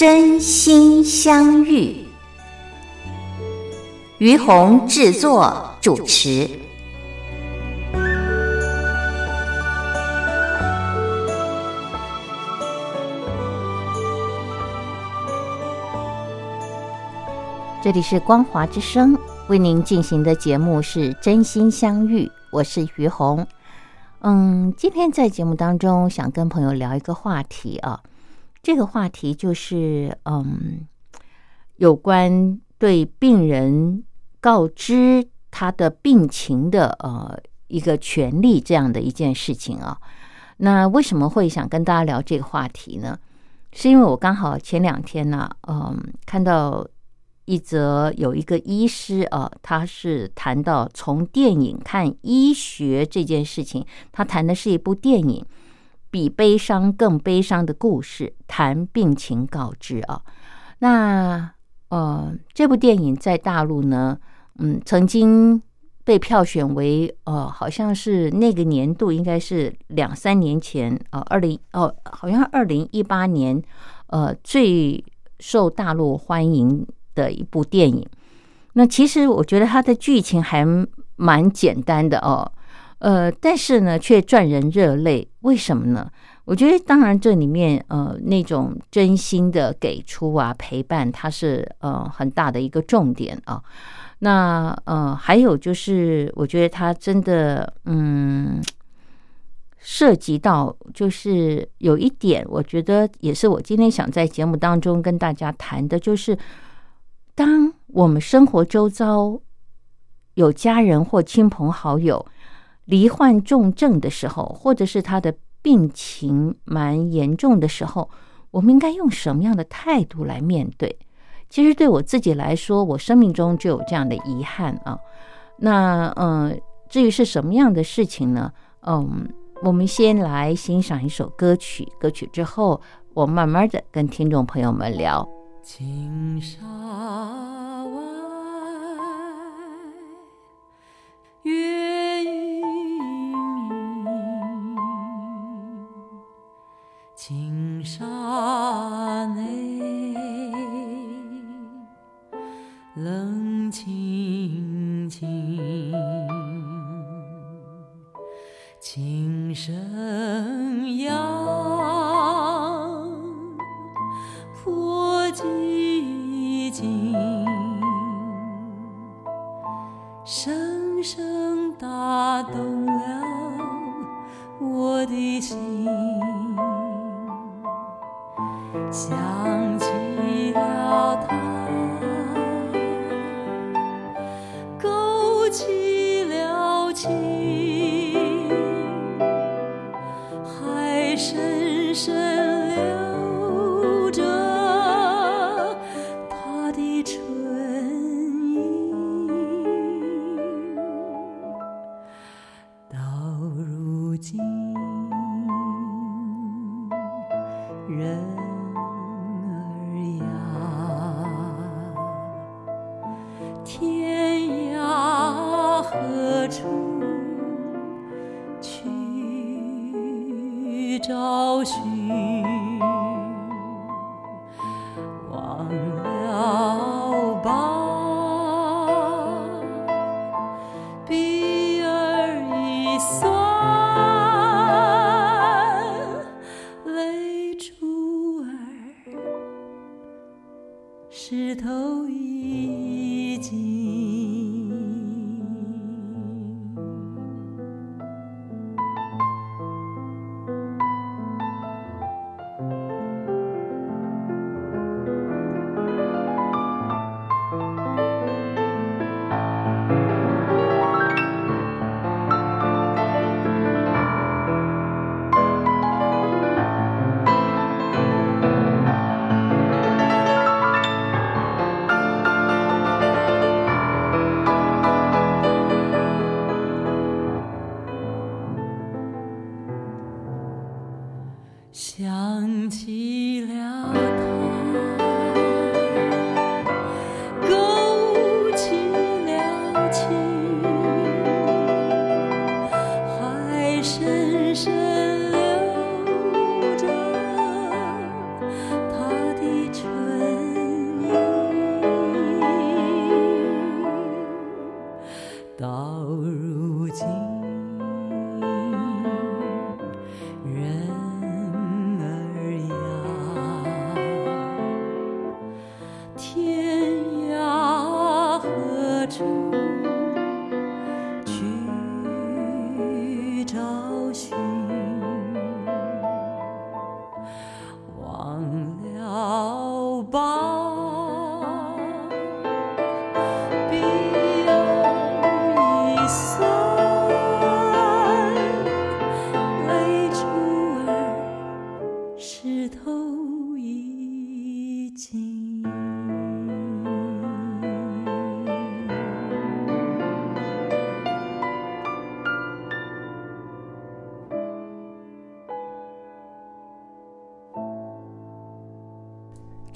真心相遇，于红制作主持。这里是光华之声为您进行的节目是真心相遇，我是于红。嗯，今天在节目当中想跟朋友聊一个话题啊。这个话题就是，嗯，有关对病人告知他的病情的呃一个权利这样的一件事情啊。那为什么会想跟大家聊这个话题呢？是因为我刚好前两天呢，嗯，看到一则有一个医师啊，他是谈到从电影看医学这件事情，他谈的是一部电影。比悲伤更悲伤的故事，谈病情告知啊。那呃，这部电影在大陆呢，嗯，曾经被票选为呃，好像是那个年度应该是两三年前啊，二零哦，好像二零一八年呃最受大陆欢迎的一部电影。那其实我觉得它的剧情还蛮简单的哦。呃，但是呢，却赚人热泪，为什么呢？我觉得，当然这里面呃，那种真心的给出啊，陪伴，它是呃很大的一个重点啊。那呃，还有就是，我觉得它真的嗯，涉及到就是有一点，我觉得也是我今天想在节目当中跟大家谈的，就是当我们生活周遭有家人或亲朋好友。罹患重症的时候，或者是他的病情蛮严重的时候，我们应该用什么样的态度来面对？其实对我自己来说，我生命中就有这样的遗憾啊。那嗯，至于是什么样的事情呢？嗯，我们先来欣赏一首歌曲，歌曲之后，我慢慢的跟听众朋友们聊。青山外，月青沙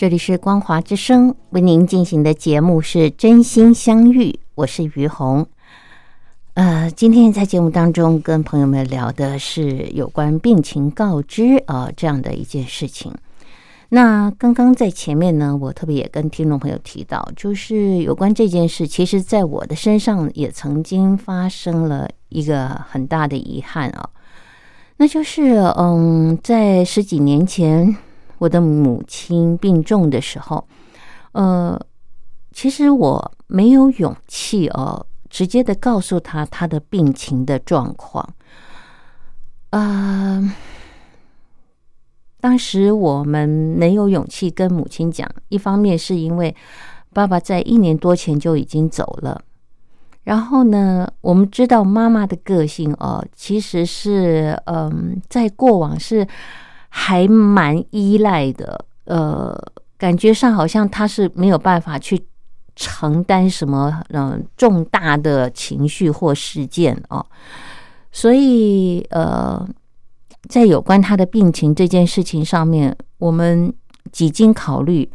这里是光华之声为您进行的节目是真心相遇，我是于红。呃，今天在节目当中跟朋友们聊的是有关病情告知啊、这样的一件事情。那刚刚在前面呢，我特别也跟听众朋友提到，就是有关这件事，其实在我的身上也曾经发生了一个很大的遗憾啊，那就是嗯，在十几年前。我的母亲病重的时候，呃，其实我没有勇气哦，直接的告诉她她的病情的状况。呃，当时我们没有勇气跟母亲讲，一方面是因为爸爸在一年多前就已经走了，然后呢，我们知道妈妈的个性哦，其实是嗯，在过往是。还蛮依赖的，呃，感觉上好像他是没有办法去承担什么嗯重大的情绪或事件哦，所以呃，在有关他的病情这件事情上面，我们几经考虑，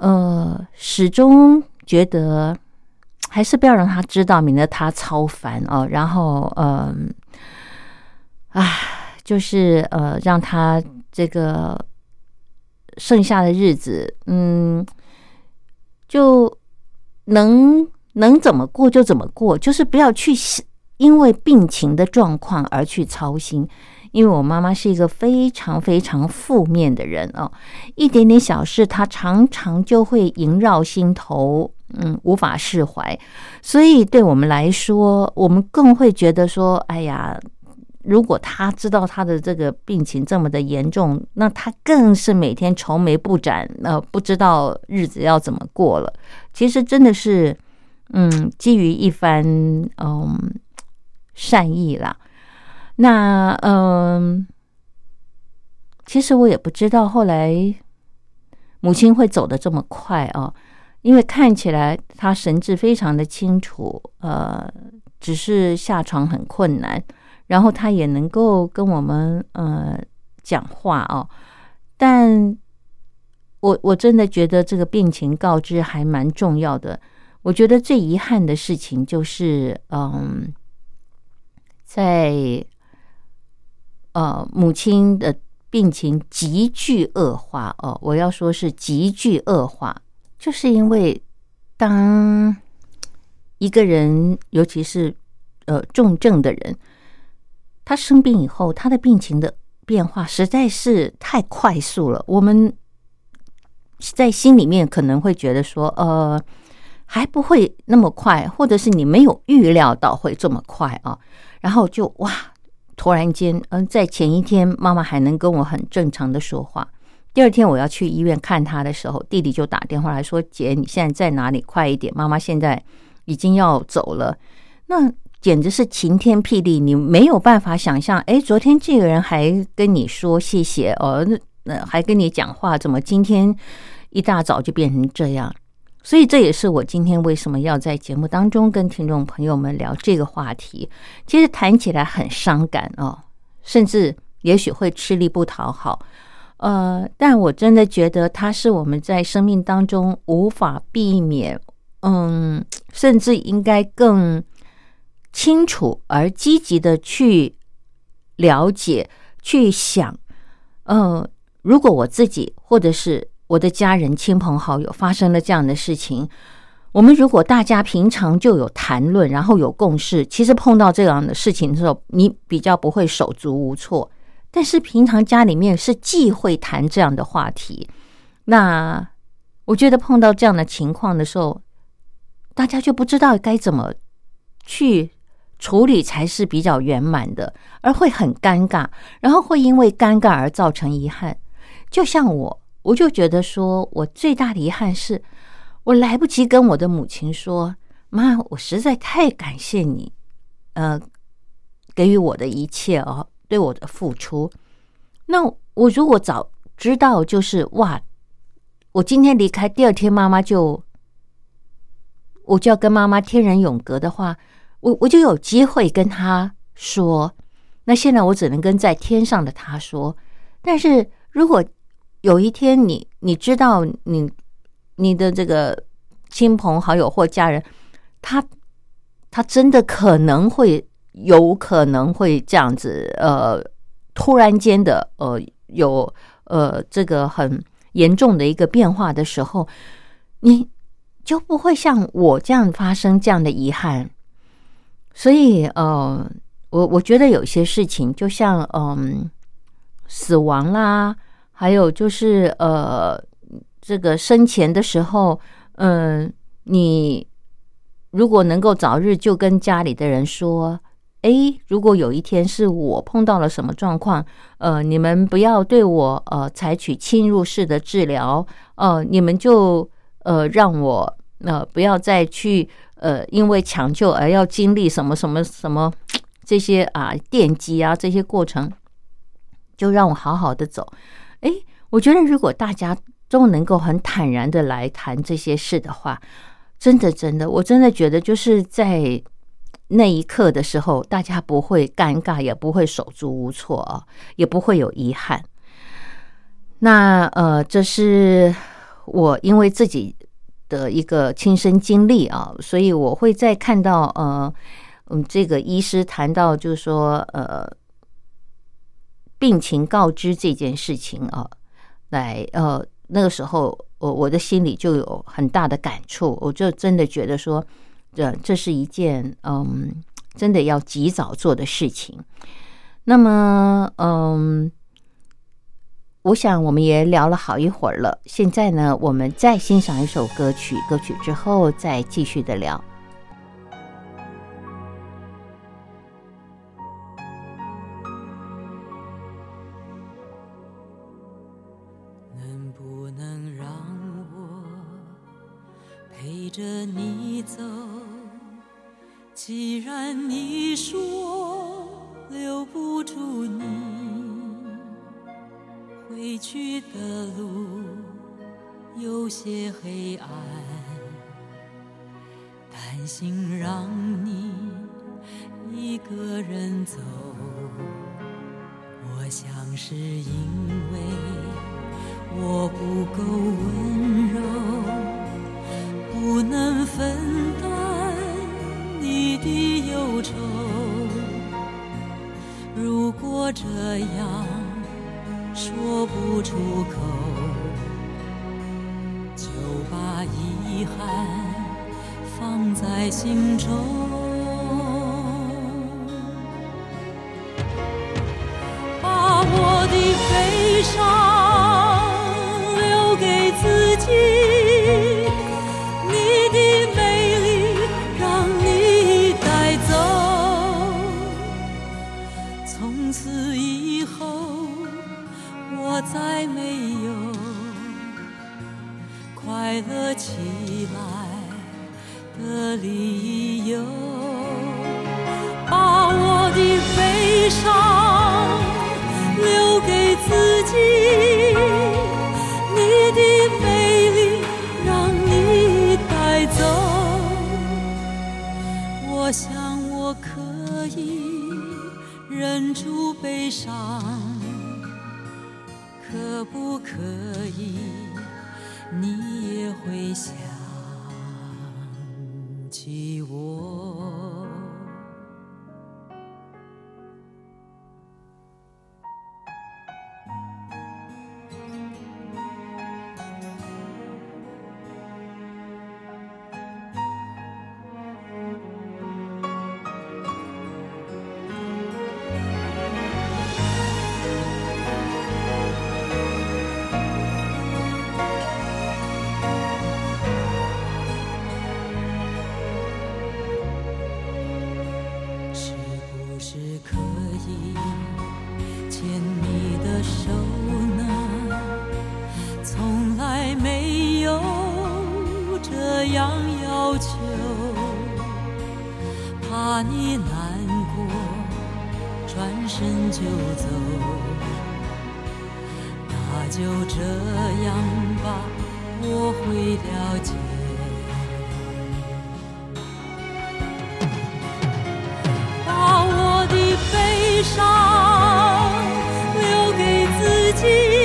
呃，始终觉得还是不要让他知道，免得他超烦哦。然后嗯，就是呃，让他这个剩下的日子，嗯，就能能怎么过就怎么过，就是不要去因为病情的状况而去操心。因为我妈妈是一个非常非常负面的人哦，一点点小事她常常就会萦绕心头，嗯，无法释怀。所以对我们来说，我们更会觉得说，哎呀。如果他知道他的这个病情这么的严重，那他更是每天愁眉不展，呃，不知道日子要怎么过了。其实真的是，嗯，基于一番嗯善意啦。那嗯，其实我也不知道后来母亲会走得这么快啊，因为看起来他神志非常的清楚，呃，只是下床很困难。然后他也能够跟我们呃讲话哦，但我我真的觉得这个病情告知还蛮重要的。我觉得最遗憾的事情就是，嗯，在呃母亲的病情急剧恶化哦，我要说是急剧恶化，就是因为当一个人，尤其是呃重症的人。他生病以后，他的病情的变化实在是太快速了。我们在心里面可能会觉得说，呃，还不会那么快，或者是你没有预料到会这么快啊。然后就哇，突然间，嗯，在前一天妈妈还能跟我很正常的说话，第二天我要去医院看他的时候，弟弟就打电话来说：“姐，你现在在哪里？快一点，妈妈现在已经要走了。”那。简直是晴天霹雳！你没有办法想象，哎，昨天这个人还跟你说谢谢哦，那还跟你讲话，怎么今天一大早就变成这样？所以这也是我今天为什么要在节目当中跟听众朋友们聊这个话题。其实谈起来很伤感哦，甚至也许会吃力不讨好。呃，但我真的觉得它是我们在生命当中无法避免，嗯，甚至应该更。清楚而积极的去了解、去想，呃，如果我自己或者是我的家人、亲朋好友发生了这样的事情，我们如果大家平常就有谈论，然后有共识，其实碰到这样的事情的时候，你比较不会手足无措。但是平常家里面是忌讳谈这样的话题，那我觉得碰到这样的情况的时候，大家就不知道该怎么去。处理才是比较圆满的，而会很尴尬，然后会因为尴尬而造成遗憾。就像我，我就觉得说，我最大的遗憾是我来不及跟我的母亲说：“妈，我实在太感谢你，呃，给予我的一切哦，对我的付出。”那我如果早知道，就是哇，我今天离开，第二天妈妈就我就要跟妈妈天人永隔的话。我我就有机会跟他说，那现在我只能跟在天上的他说。但是如果有一天你你知道你你的这个亲朋好友或家人，他他真的可能会有可能会这样子，呃，突然间的呃有呃这个很严重的一个变化的时候，你就不会像我这样发生这样的遗憾。所以呃，我我觉得有些事情就像嗯死亡啦。还有就是呃，这个生前的时候，嗯，你如果能够早日就跟家里的人说，哎，如果有一天是我碰到了什么状况，呃，你们不要对我呃采取侵入式的治疗，呃，你们就呃让我呃不要再去呃因为抢救而要经历什么什么什么 这些啊电击啊这些过程，就让我好好的走。哎，我觉得如果大家都能够很坦然的来谈这些事的话，真的真的，我真的觉得就是在那一刻的时候，大家不会尴尬，也不会手足无措啊，也不会有遗憾。那呃，这是我因为自己的一个亲身经历啊，所以我会再看到呃，嗯，这个医师谈到就是说呃。病情告知这件事情啊，来呃，那个时候我我的心里就有很大的感触，我就真的觉得说，这这是一件嗯，真的要及早做的事情。那么嗯，我想我们也聊了好一会儿了，现在呢，我们再欣赏一首歌曲，歌曲之后再继续的聊不能让我陪。着你走，既然你说留不住你，回去的路有些黑暗，担心让你一个人走，我想是因为我不够温柔。不能分担你的忧愁，如果这样说不出口，就把遗憾放在心中，把我的悲伤走那就这样吧我会了解。把我的悲伤留给自己。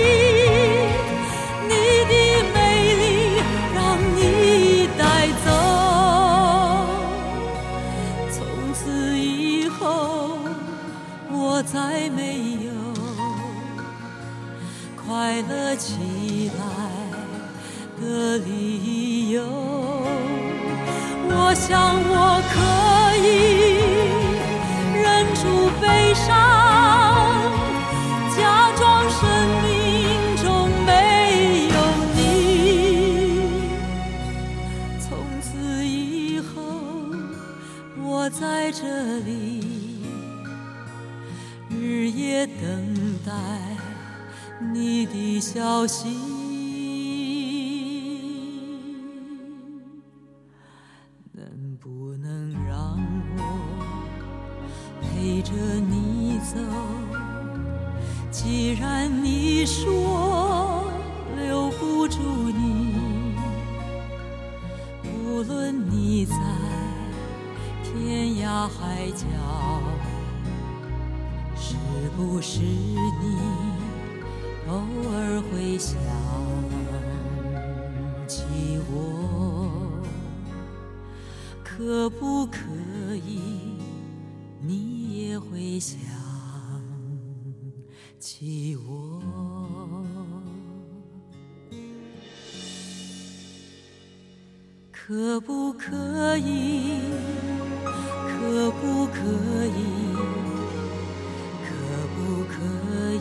想我可以忍住悲伤，假装生命中没有你。从此以后，我在这里。日夜等待你的消息，海角。是不是你偶尔会想起我？可不可以你也会想起我？可不可以？可不可以？可不可以？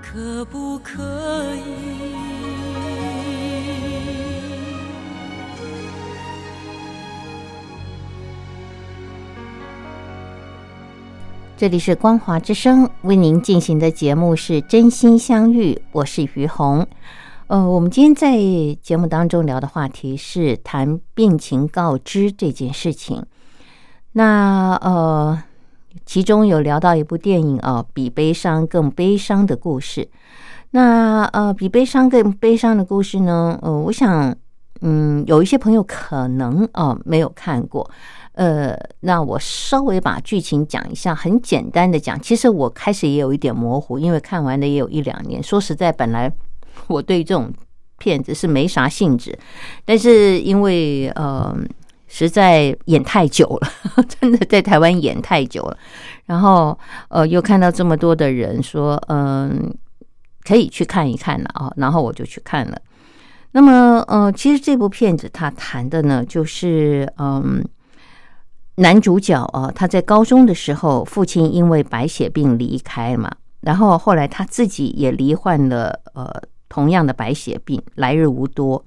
可不可以这里是光华之声为您进行的节目是真心相遇，我是于红。呃，我们今天在节目当中聊的话题是谈病情告知这件事情。那呃。其中有聊到一部电影啊，比悲伤更悲伤的故事。那呃，比悲伤更悲伤的故事呢？呃，我想，嗯，有一些朋友可能啊没有看过。呃，那我稍微把剧情讲一下，很简单的讲。其实我开始也有一点模糊，因为看完的也有一两年。说实在，本来我对这种片子是没啥兴致，但是因为呃。实在演太久了，真的在台湾演太久了。然后呃，又看到这么多的人说，嗯，可以去看一看了啊。然后我就去看了。那么呃，其实这部片子他谈的呢，就是嗯，男主角啊，他在高中的时候，父亲因为白血病离开嘛，然后后来他自己也罹患了呃同样的白血病，来日无多。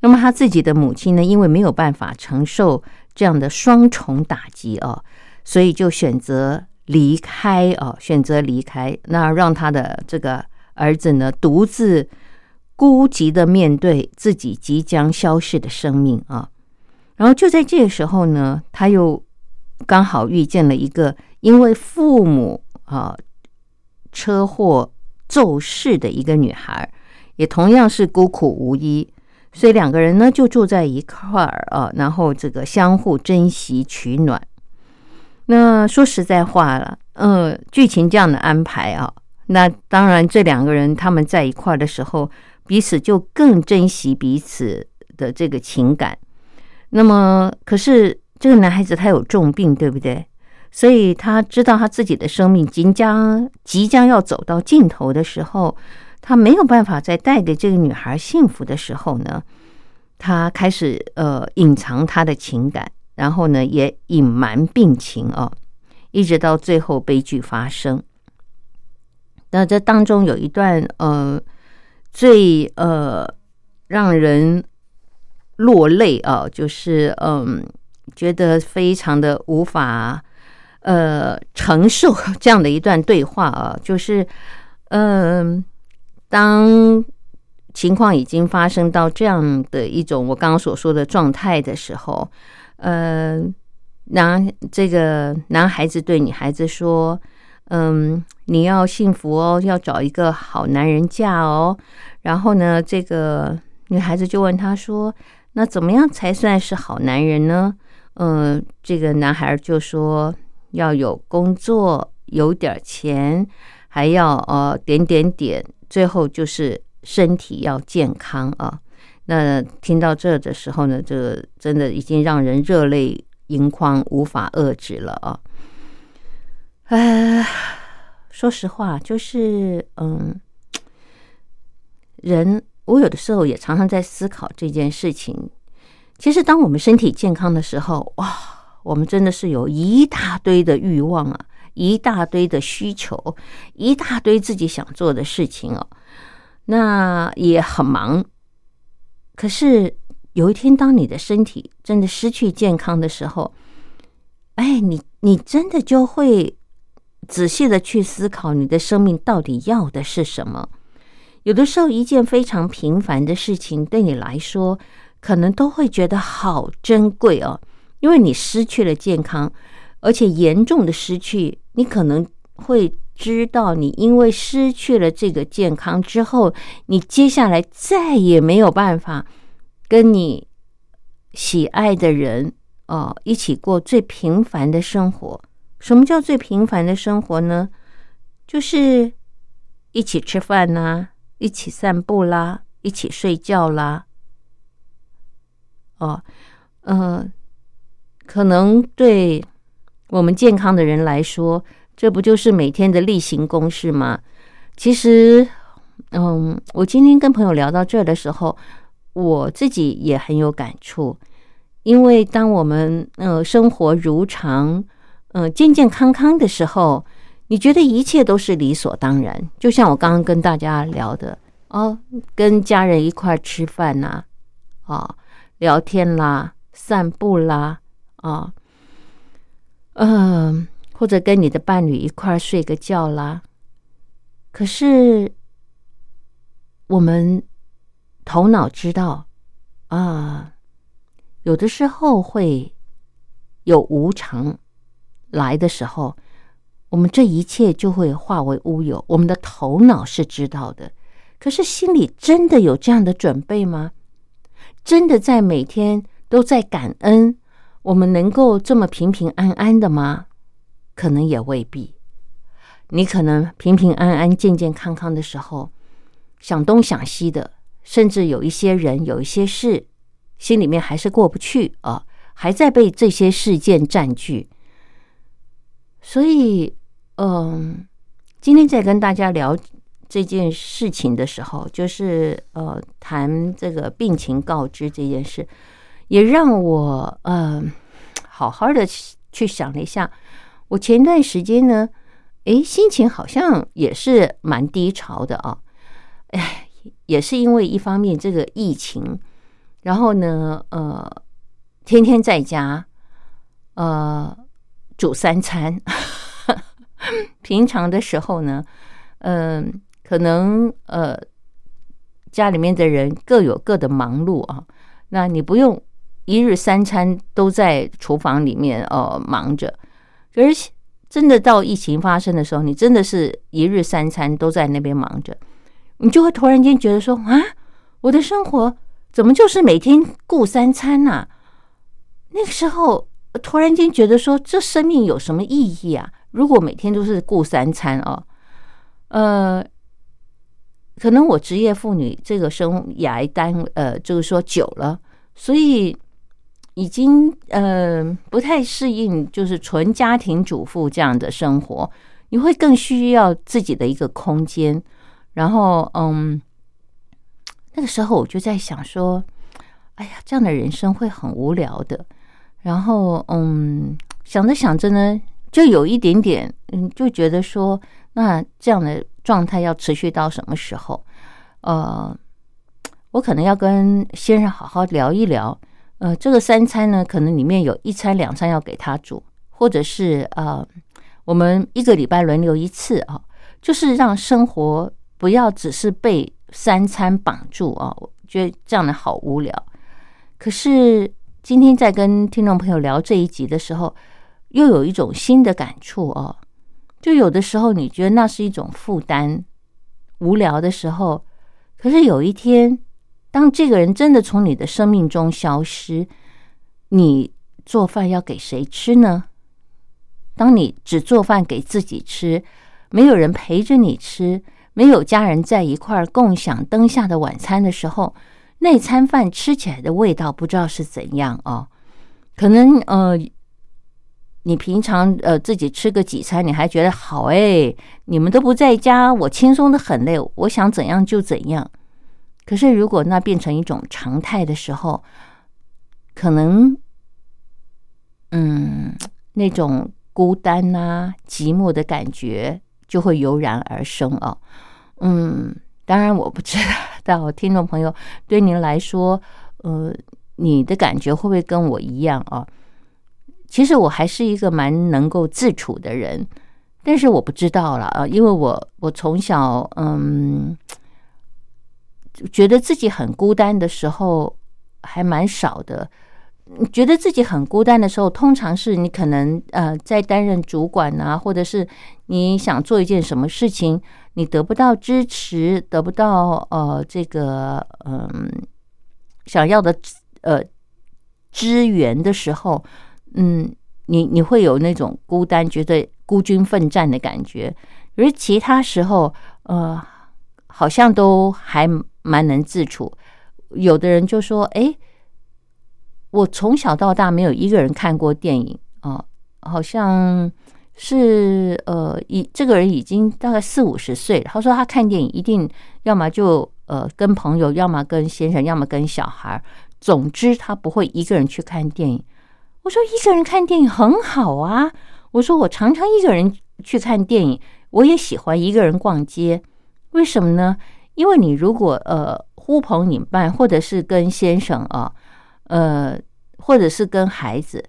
那么他自己的母亲呢，因为没有办法承受这样的双重打击啊，所以就选择离开啊，选择离开，那让他的这个儿子呢，独自孤寂的面对自己即将消逝的生命啊。然后就在这个时候呢，他又刚好遇见了一个因为父母啊车祸骤逝的一个女孩，也同样是孤苦无依。所以两个人呢就住在一块儿啊，然后这个相互珍惜取暖。那说实在话了，嗯，剧情这样的安排啊，那当然这两个人他们在一块儿的时候，彼此就更珍惜彼此的这个情感。那么，可是这个男孩子他有重病，对不对？所以他知道他自己的生命即将即将要走到尽头的时候。他没有办法再带给这个女孩幸福的时候呢，他开始呃隐藏他的情感，然后呢也隐瞒病情哦，一直到最后悲剧发生。那这当中有一段呃最呃让人落泪啊，就是嗯觉得非常的无法呃承受 这样的一段对话啊，就是嗯。当情况已经发生到这样的一种我刚刚所说的状态的时候，呃，男这个男孩子对女孩子说：“嗯，你要幸福哦，要找一个好男人嫁哦。”然后呢，这个女孩子就问他说：“那怎么样才算是好男人呢？”嗯，这个男孩就说：“要有工作，有点钱，还要呃点点点。”最后就是身体要健康啊！那听到这的时候呢，这真的已经让人热泪盈眶，无法遏制了啊。呃，说实话，就是嗯，人我有的时候也常常在思考这件事情。其实，当我们身体健康的时候，哇，我们真的是有一大堆的欲望啊，一大堆的需求，一大堆自己想做的事情哦。那也很忙。可是有一天，当你的身体真的失去健康的时候，哎，你你真的就会仔细的去思考，你的生命到底要的是什么？有的时候，一件非常平凡的事情，对你来说，可能都会觉得好珍贵哦，因为你失去了健康，而且严重的失去，你可能会知道，你因为失去了这个健康之后，你接下来再也没有办法跟你喜爱的人哦一起过最平凡的生活。什么叫最平凡的生活呢？就是一起吃饭呐，一起散步啦，一起睡觉啦。哦，嗯，可能对我们健康的人来说，这不就是每天的例行公事吗？其实，嗯，我今天跟朋友聊到这儿的时候，我自己也很有感触，因为当我们呃生活如常，嗯，健健康康的时候，你觉得一切都是理所当然。就像我刚刚跟大家聊的哦，跟家人一块吃饭呐，啊。聊天啦，散步啦，啊，嗯，或者跟你的伴侣一块儿睡个觉啦。可是我们头脑知道啊，有的时候会有无常来的时候，我们这一切就会化为乌有。我们的头脑是知道的，可是心里真的有这样的准备吗？真的在每天都在感恩，我们能够这么平平安安的吗？可能也未必。你可能平平安安、健健康康的时候，想东想西的，甚至有一些人、有一些事，心里面还是过不去啊，还在被这些事件占据。所以，嗯，今天在跟大家聊。这件事情的时候，就是呃谈这个病情告知这件事，也让我呃好好的去想了一下。我前段时间呢，诶，心情好像也是蛮低潮的啊。哎，也是因为一方面这个疫情，然后呢，呃，天天在家，呃，煮三餐，平常的时候呢，嗯。可能呃，家里面的人各有各的忙碌啊，那你不用一日三餐都在厨房里面呃忙着。可是真的到疫情发生的时候，你真的是一日三餐都在那边忙着，你就会突然间觉得说啊，我的生活怎么就是每天顾三餐呐？那个时候突然间觉得说，这生命有什么意义啊？如果每天都是顾三餐哦，呃。可能我职业妇女这个生涯单呃，就是说久了，所以已经呃不太适应，就是纯家庭主妇这样的生活。你会更需要自己的一个空间。然后嗯，那个时候我就在想说，哎呀，这样的人生会很无聊的。然后嗯，想着想着呢，就有一点点嗯，就觉得说，那这样的。状态要持续到什么时候？呃，我可能要跟先生好好聊一聊。呃，这个三餐呢，可能里面有一餐两餐要给他煮，或者是呃，我们一个礼拜轮流一次啊，就是让生活不要只是被三餐绑住啊。我觉得这样的好无聊。可是今天在跟听众朋友聊这一集的时候，又有一种新的感触哦。就有的时候你觉得那是一种负担，无聊的时候，可是有一天，当这个人真的从你的生命中消失，你做饭要给谁吃呢？当你只做饭给自己吃，没有人陪着你吃，没有家人在一块儿共享灯下的晚餐的时候，那餐饭吃起来的味道不知道是怎样哦。可能呃，你平常呃自己吃个几餐，你还觉得好哎？你们都不在家，我轻松的很嘞，我想怎样就怎样。可是如果那变成一种常态的时候，可能，嗯，那种孤单呐、寂寞的感觉就会油然而生哦。嗯，当然我不知道，听众朋友对您来说，呃，你的感觉会不会跟我一样啊？其实我还是一个蛮能够自处的人，但是我不知道了啊，因为我我从小嗯，觉得自己很孤单的时候还蛮少的。觉得自己很孤单的时候，通常是你可能呃在担任主管啊，或者是你想做一件什么事情，你得不到支持，得不到呃这个嗯想要的呃支援的时候，嗯，你你会有那种孤单，觉得孤军奋战的感觉。而其他时候，呃，好像都还蛮能自处。有的人就说，哎。我从小到大没有一个人看过电影啊，好像是呃，一这个人已经大概四五十岁。他说他看电影一定要么就呃跟朋友，要么跟先生，要么跟小孩。总之他不会一个人去看电影。我说一个人看电影很好啊。我说我常常一个人去看电影，我也喜欢一个人逛街。为什么呢？因为你如果呃呼朋引伴，或者是跟先生啊。呃，或者是跟孩子，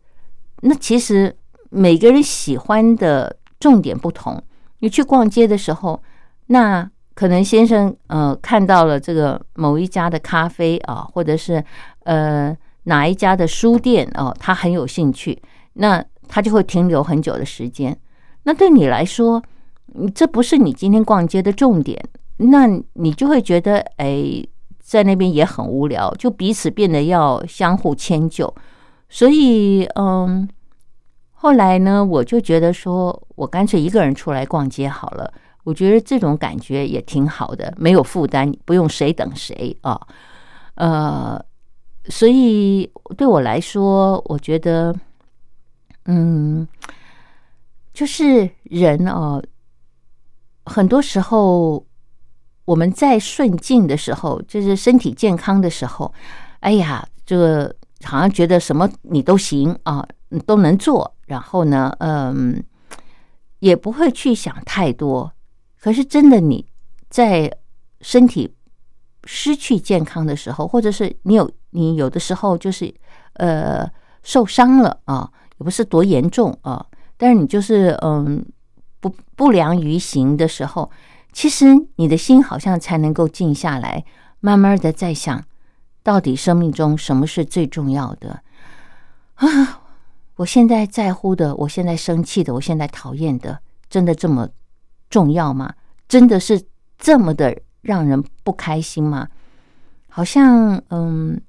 那其实每个人喜欢的重点不同。你去逛街的时候，那可能先生呃看到了这个某一家的咖啡啊，或者是呃哪一家的书店哦，他很有兴趣，那他就会停留很久的时间。那对你来说，这不是你今天逛街的重点，那你就会觉得哎。在那边也很无聊，就彼此变得要相互迁就，所以嗯，后来呢，我就觉得说我干脆一个人出来逛街好了。我觉得这种感觉也挺好的，没有负担，不用谁等谁啊。呃，所以对我来说，我觉得嗯，就是人哦，很多时候。我们在顺境的时候，就是身体健康的时候，哎呀，这个好像觉得什么你都行啊，你都能做。然后呢，嗯，也不会去想太多。可是真的你在身体失去健康的时候，或者是你有你有的时候就是呃受伤了啊，也不是多严重啊，但是你就是嗯不不良于行的时候。其实你的心好像才能够静下来，慢慢的在想，到底生命中什么是最重要的啊？我现在在乎的，我现在生气的，我现在讨厌的，真的这么重要吗？真的是这么的让人不开心吗？好像嗯，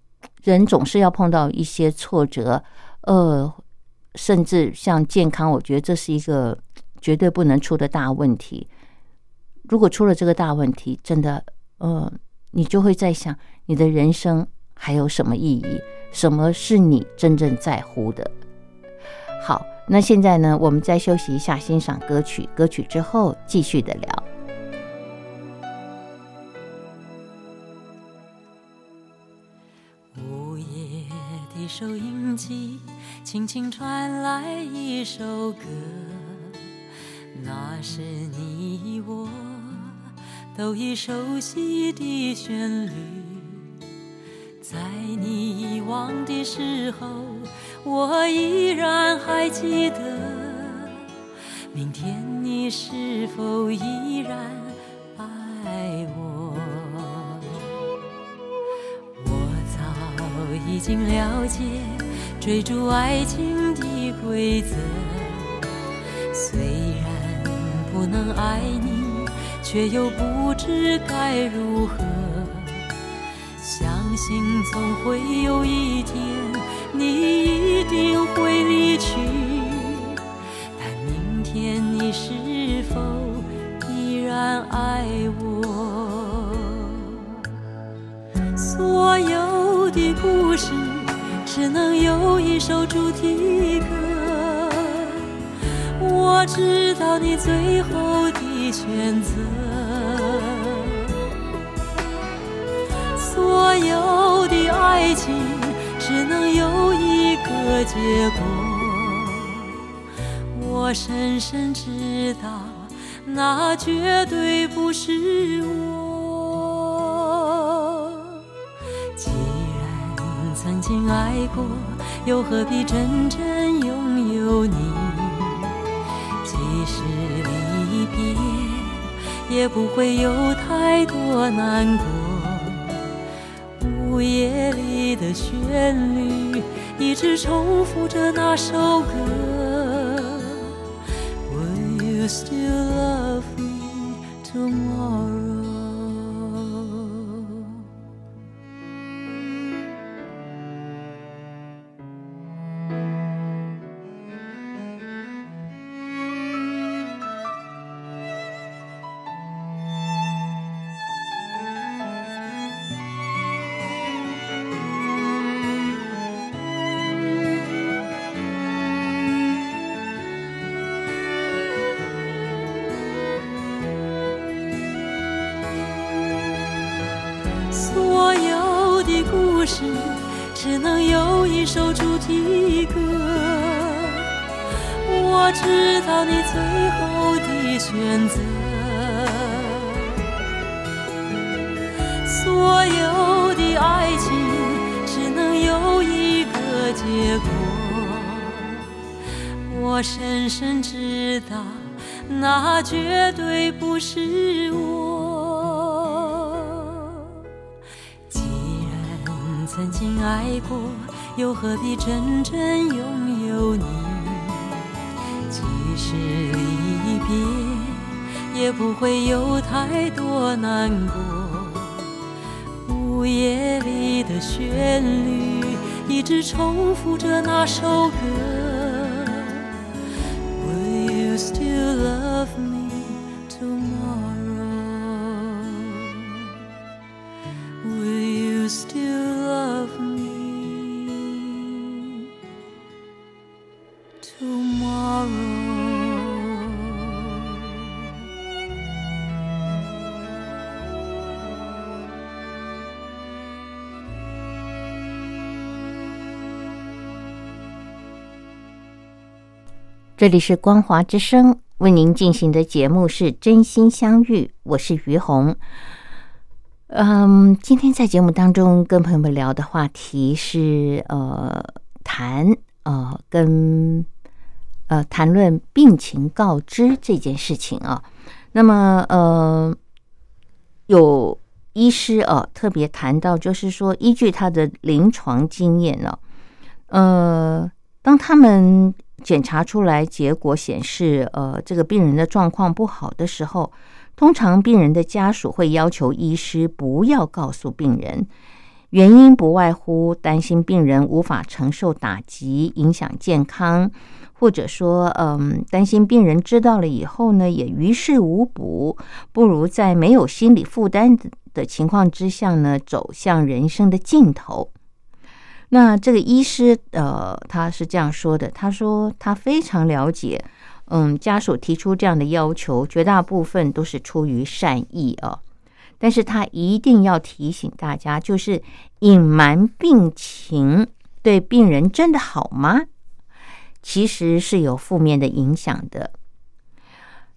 人总是要碰到一些挫折，呃，甚至像健康，我觉得这是一个绝对不能出的大问题。如果出了这个大问题，真的，呃，你就会在想，你的人生还有什么意义？什么是你真正在乎的？好，那现在呢，我们再休息一下，欣赏歌曲。歌曲之后，继续的聊。午夜的收音机，轻轻传来一首歌，那是你我。都已熟悉的旋律，在你遗忘的时候，我依然还记得。明天你是否依然爱我？我早已经了解追逐爱情的规则，虽然不能爱你。却又不知该如何，相信总会有一天，你一定会离去。但明天你是否依然爱我？所有的故事只能有一首主题歌，我知道你最后选择，所有的爱情只能有一个结果。我深深知道，那绝对不是我。既然曾经爱过，又何必真正拥有你？也不会有太多难过。午夜里的旋律，一直重复着那首歌。最后的选择，所有的爱情只能有一个结果。我深深知道，那绝对不是我。既然曾经爱过，又何必真正拥有你？也不会有太多难过。午夜里的旋律，一直重复着那首歌。这里是光华之声为您进行的节目是真心相遇，我是于红。嗯，今天在节目当中跟朋友们聊的话题是呃谈呃跟呃谈论病情告知这件事情啊。那么呃有医师啊特别谈到，就是说依据他的临床经验呢、呃，当他们检查出来结果显示，呃，这个病人的状况不好的时候，通常病人的家属会要求医师不要告诉病人，原因不外乎担心病人无法承受打击，影响健康，或者说，嗯，担心病人知道了以后呢，也于事无补，不如在没有心理负担的情况之下呢，走向人生的尽头。那这个医师，呃，他是这样说的：他说他非常了解，嗯，家属提出这样的要求，绝大部分都是出于善意啊。但是他一定要提醒大家，就是隐瞒病情对病人真的好吗？其实是有负面的影响的。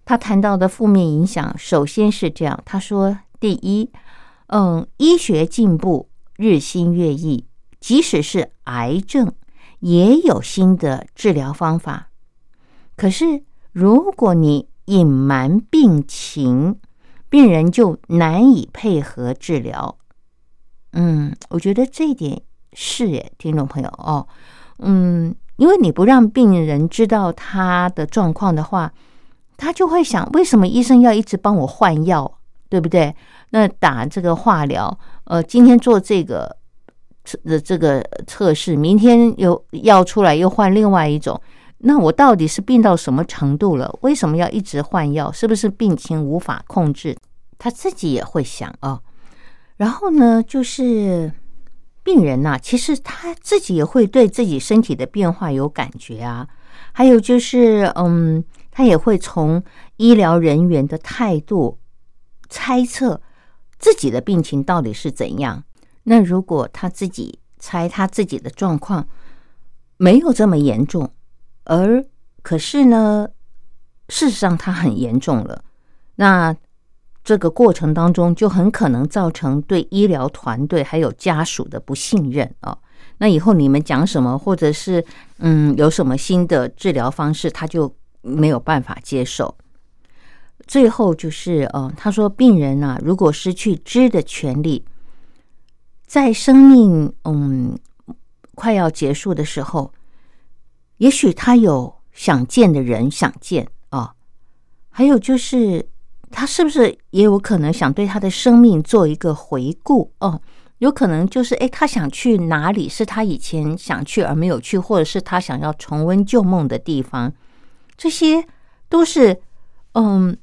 他谈到的负面影响，首先是这样，他说：第一，嗯，医学进步日新月异。即使是癌症，也有新的治疗方法。可是，如果你隐瞒病情，病人就难以配合治疗。嗯，我觉得这一点是耶，听众朋友哦，嗯，因为你不让病人知道他的状况的话，他就会想，为什么医生要一直帮我换药，对不对？那打这个化疗，呃，今天做这个。的这个测试，明天有药出来又换另外一种，那我到底是病到什么程度了？为什么要一直换药？是不是病情无法控制？他自己也会想啊。然后呢，就是病人呐、其实他自己也会对自己身体的变化有感觉啊。还有就是，嗯，他也会从医疗人员的态度猜测自己的病情到底是怎样。那如果他自己猜他自己的状况没有这么严重，而可是呢，事实上他很严重了，那这个过程当中就很可能造成对医疗团队还有家属的不信任啊。那以后你们讲什么，或者是嗯有什么新的治疗方式，他就没有办法接受。最后就是呃，他说病人啊，如果失去知的权利。在生命嗯快要结束的时候，也许他有想见的人想见啊，还有就是他是不是也有可能想对他的生命做一个回顾哦？有可能就是哎，他想去哪里是他以前想去而没有去，或者是他想要重温旧梦的地方，这些都是嗯，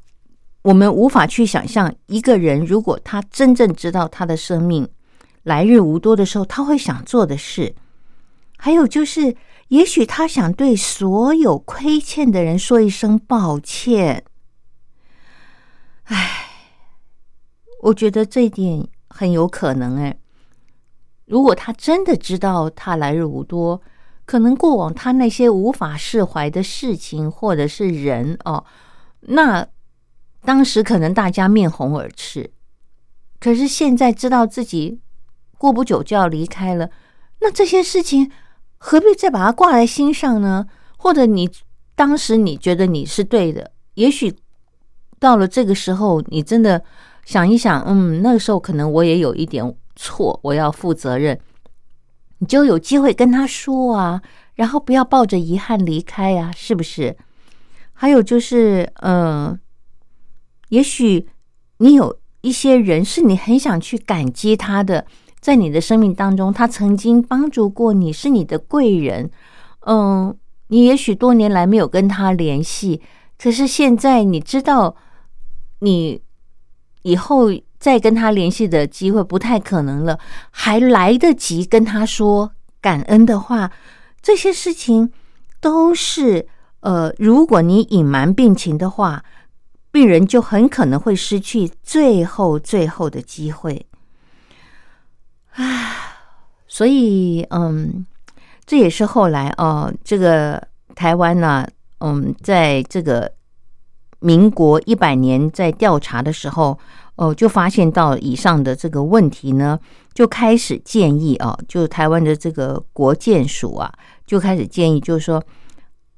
我们无法去想象一个人如果他真正知道他的生命。来日无多的时候，他会想做的事，还有就是，也许他想对所有亏欠的人说一声抱歉。唉，我觉得这一点很有可能。哎，如果他真的知道他来日无多，可能过往他那些无法释怀的事情或者是人哦，那当时可能大家面红耳赤，可是现在知道自己。过不久就要离开了，那这些事情何必再把它挂在心上呢？或者你当时你觉得你是对的，也许到了这个时候，你真的想一想，嗯，那个时候可能我也有一点错，我要负责任，你就有机会跟他说啊，然后不要抱着遗憾离开啊，是不是？还有就是，嗯，也许你有一些人是你很想去感激他的。在你的生命当中，他曾经帮助过你，是你的贵人。嗯，你也许多年来没有跟他联系，可是现在你知道，你以后再跟他联系的机会不太可能了，还来得及跟他说感恩的话。这些事情都是，呃，如果你隐瞒病情的话，病人就很可能会失去最后最后的机会。啊，所以嗯，这也是后来哦，这个台湾呢，嗯，在这个民国一百年在调查的时候，哦，就发现到以上的这个问题呢，就开始建议哦，就台湾的这个国健署啊，就开始建议，就是说，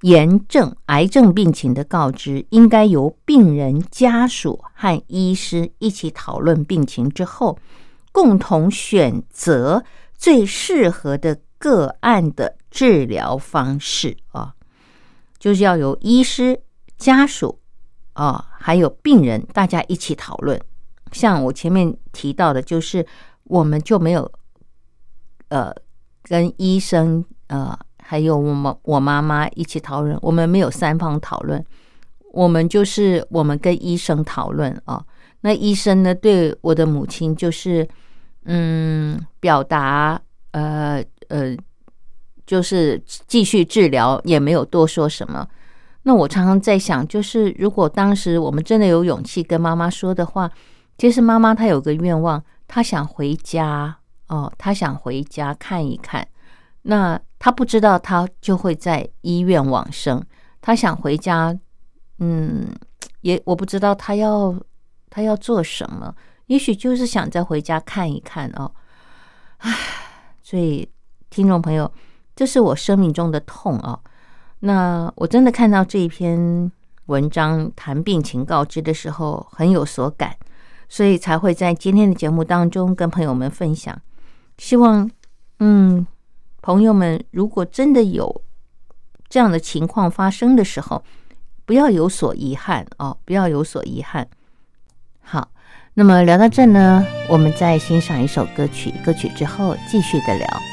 炎症癌症病情的告知，应该由病人家属和医师一起讨论病情之后。共同选择最适合的个案的治疗方式啊，就是要由医师、家属啊，还有病人大家一起讨论。像我前面提到的，就是我们就没有呃跟医生呃，还有我们我妈妈一起讨论，我们没有三方讨论，我们就是我们跟医生讨论啊。那医生呢，对我的母亲就是。嗯，表达呃呃，就是继续治疗，也没有多说什么。那我常常在想，就是如果当时我们真的有勇气跟妈妈说的话，其实妈妈她有个愿望，她想回家哦，她想回家看一看。那她不知道她就会在医院往生，她想回家，嗯，也我不知道她要她要做什么。也许就是想再回家看一看哦，唉，所以听众朋友，这是我生命中的痛哦。那我真的看到这一篇文章谈病情告知的时候，很有所感，所以才会在今天的节目当中跟朋友们分享。希望，嗯，朋友们如果真的有这样的情况发生的时候，不要有所遗憾哦，不要有所遗憾。好。那么聊到这呢，我们再欣赏一首歌曲，歌曲之后继续的聊。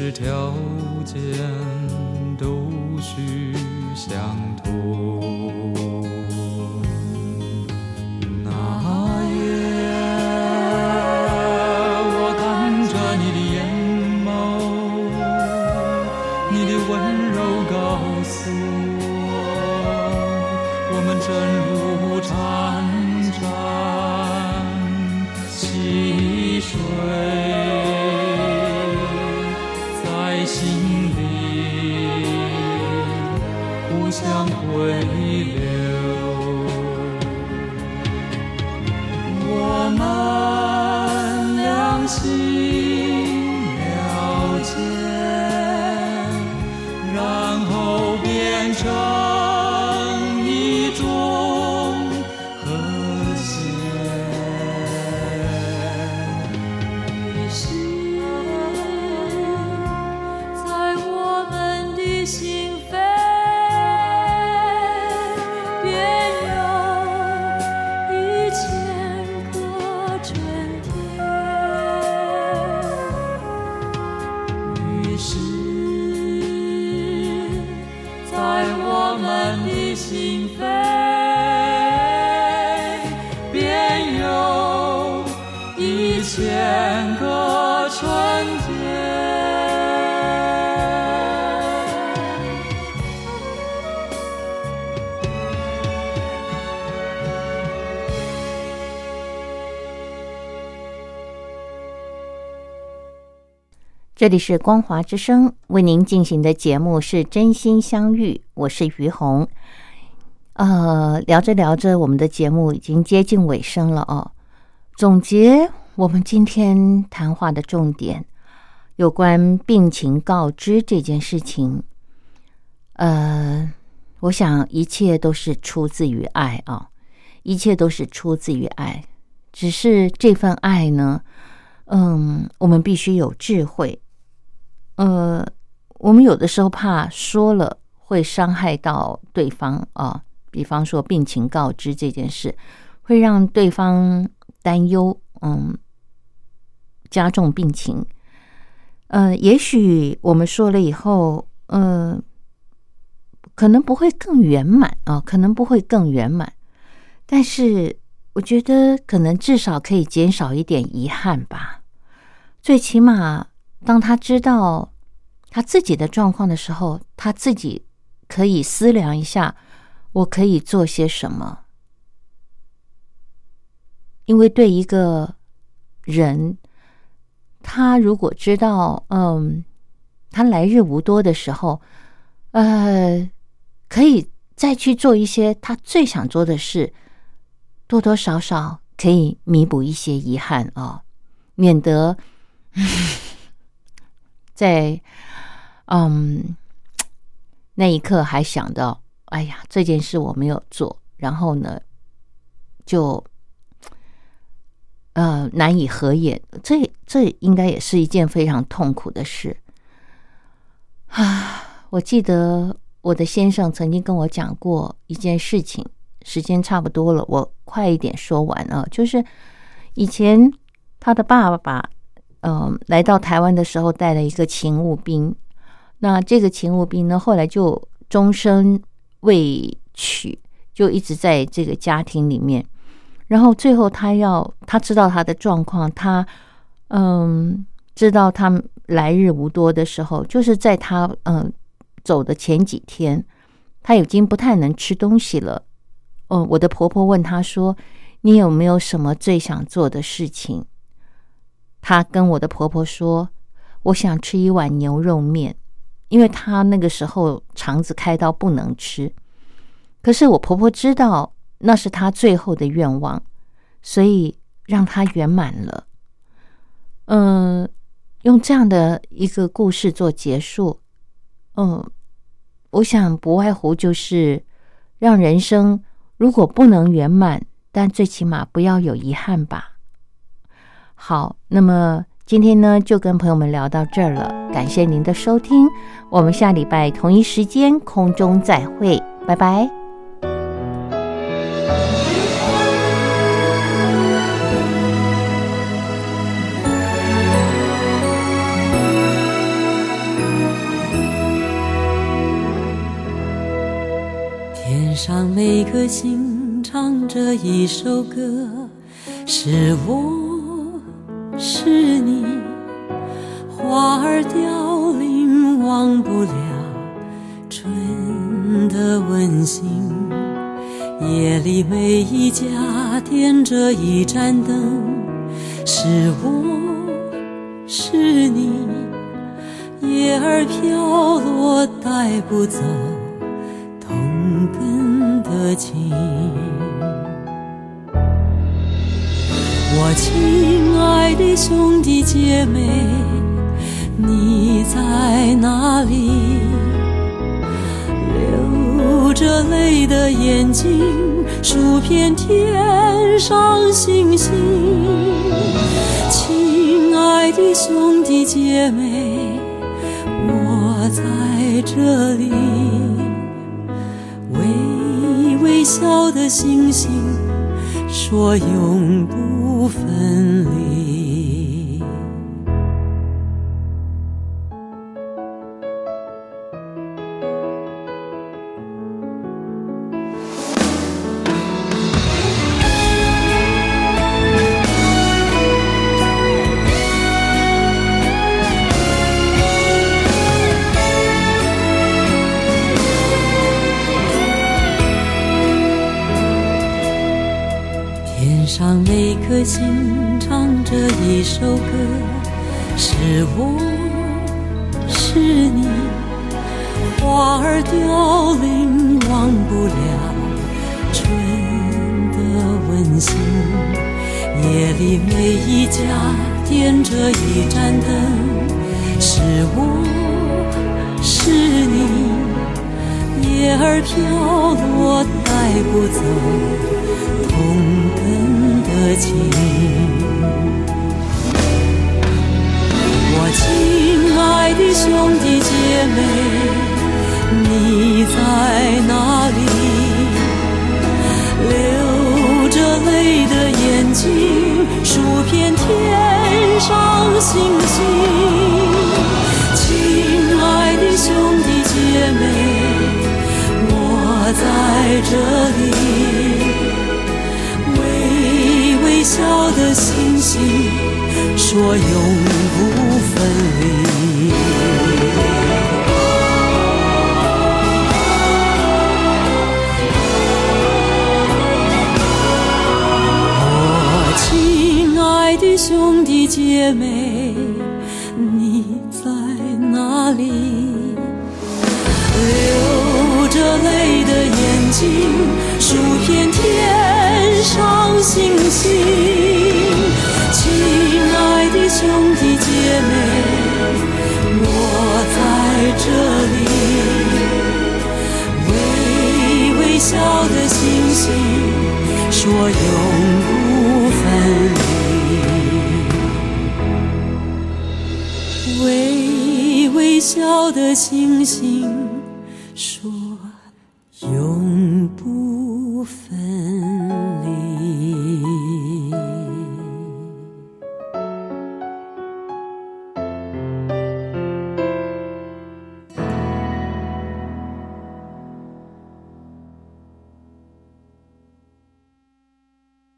是条件。这里是光华之声为您进行的节目是真心相遇，我是于红。呃，聊着聊着，我们的节目已经接近尾声了哦。总结我们今天谈话的重点，有关病情告知这件事情。呃，我想一切都是出自于爱啊，一切都是出自于爱，只是这份爱呢，嗯，我们必须有智慧。呃，我们有的时候怕说了会伤害到对方啊，比方说病情告知这件事，会让对方担忧，嗯，加重病情。呃，也许我们说了以后，呃，可能不会更圆满啊，可能不会更圆满，但是我觉得可能至少可以减少一点遗憾吧，最起码。当他知道他自己的状况的时候，他自己可以思量一下，我可以做些什么。因为对一个人，他如果知道，嗯，他来日无多的时候，呃，可以再去做一些他最想做的事，多多少少可以弥补一些遗憾啊、免得。在嗯 那一刻还想到，哎呀，这件事我没有做，然后呢，就呃难以合眼。这这应该也是一件非常痛苦的事啊！我记得我的先生曾经跟我讲过一件事情，时间差不多了，我快一点说完啊，就是以前他的爸爸。嗯，来到台湾的时候带了一个勤务兵，那这个勤务兵呢，后来就终身未娶，就一直在这个家庭里面。然后最后他要他知道他的状况，他嗯知道他来日无多的时候，就是在他嗯走的前几天，他已经不太能吃东西了。嗯，我的婆婆问他说：“你有没有什么最想做的事情？”她跟我的婆婆说：“我想吃一碗牛肉面，因为她那个时候肠子开到不能吃。可是我婆婆知道那是她最后的愿望，所以让她圆满了。嗯，用这样的一个故事做结束。嗯，我想不外乎就是让人生如果不能圆满，但最起码不要有遗憾吧。”好，那么今天呢，就跟朋友们聊到这儿了。感谢您的收听，我们下礼拜同一时间空中再会，拜拜。天上每颗星唱着一首歌，是我。是你，花儿凋零，忘不了春的温馨。夜里每一家点着一盏灯，是我是你，叶儿飘落，带不走同根的情。兄弟姐妹，你在哪里？流着泪的眼睛，数片天上星星。亲爱的兄弟姐妹，我在这里，微微笑的星星，说永。不分离。兄弟姐妹，你在哪里？流着泪的眼睛，数遍天上星星。亲爱的兄弟姐妹，我在这里，微微笑的星星。说永不分离。我亲爱的兄弟姐妹，你在哪里？流着泪的眼睛，数片天上星星。兄弟姐妹我在这里为微笑的星星说永不分离为微笑的星星